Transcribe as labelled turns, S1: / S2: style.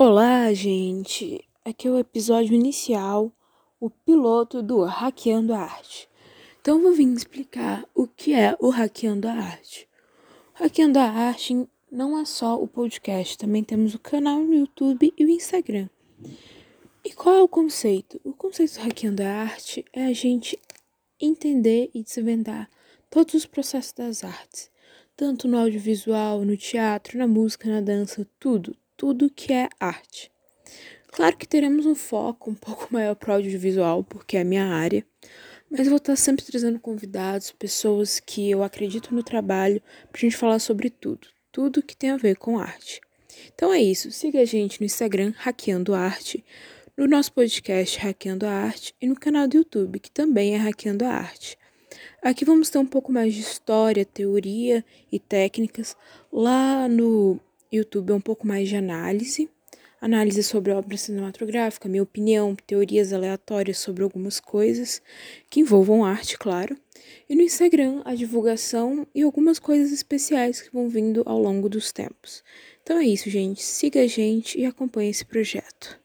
S1: Olá, gente! Aqui é o episódio inicial, o piloto do Hackeando a Arte. Então, vou vir explicar o que é o Hackeando a Arte. O Hackeando a Arte não é só o podcast, também temos o canal no YouTube e o Instagram. E qual é o conceito? O conceito do Hackeando a Arte é a gente entender e desvendar todos os processos das artes, tanto no audiovisual, no teatro, na música, na dança, tudo, tudo que é arte. Claro que teremos um foco um pouco maior para o audiovisual, porque é a minha área, mas vou estar sempre trazendo convidados, pessoas que eu acredito no trabalho, para a gente falar sobre tudo, tudo que tem a ver com arte. Então é isso, siga a gente no Instagram, Hackeando Arte, no nosso podcast Hackeando a Arte e no canal do YouTube, que também é Hackeando a Arte. Aqui vamos ter um pouco mais de história, teoria e técnicas. Lá no YouTube é um pouco mais de análise, análise sobre obra cinematográfica, minha opinião, teorias aleatórias sobre algumas coisas que envolvam arte, claro. E no Instagram, a divulgação e algumas coisas especiais que vão vindo ao longo dos tempos. Então é isso, gente. Siga a gente e acompanhe esse projeto.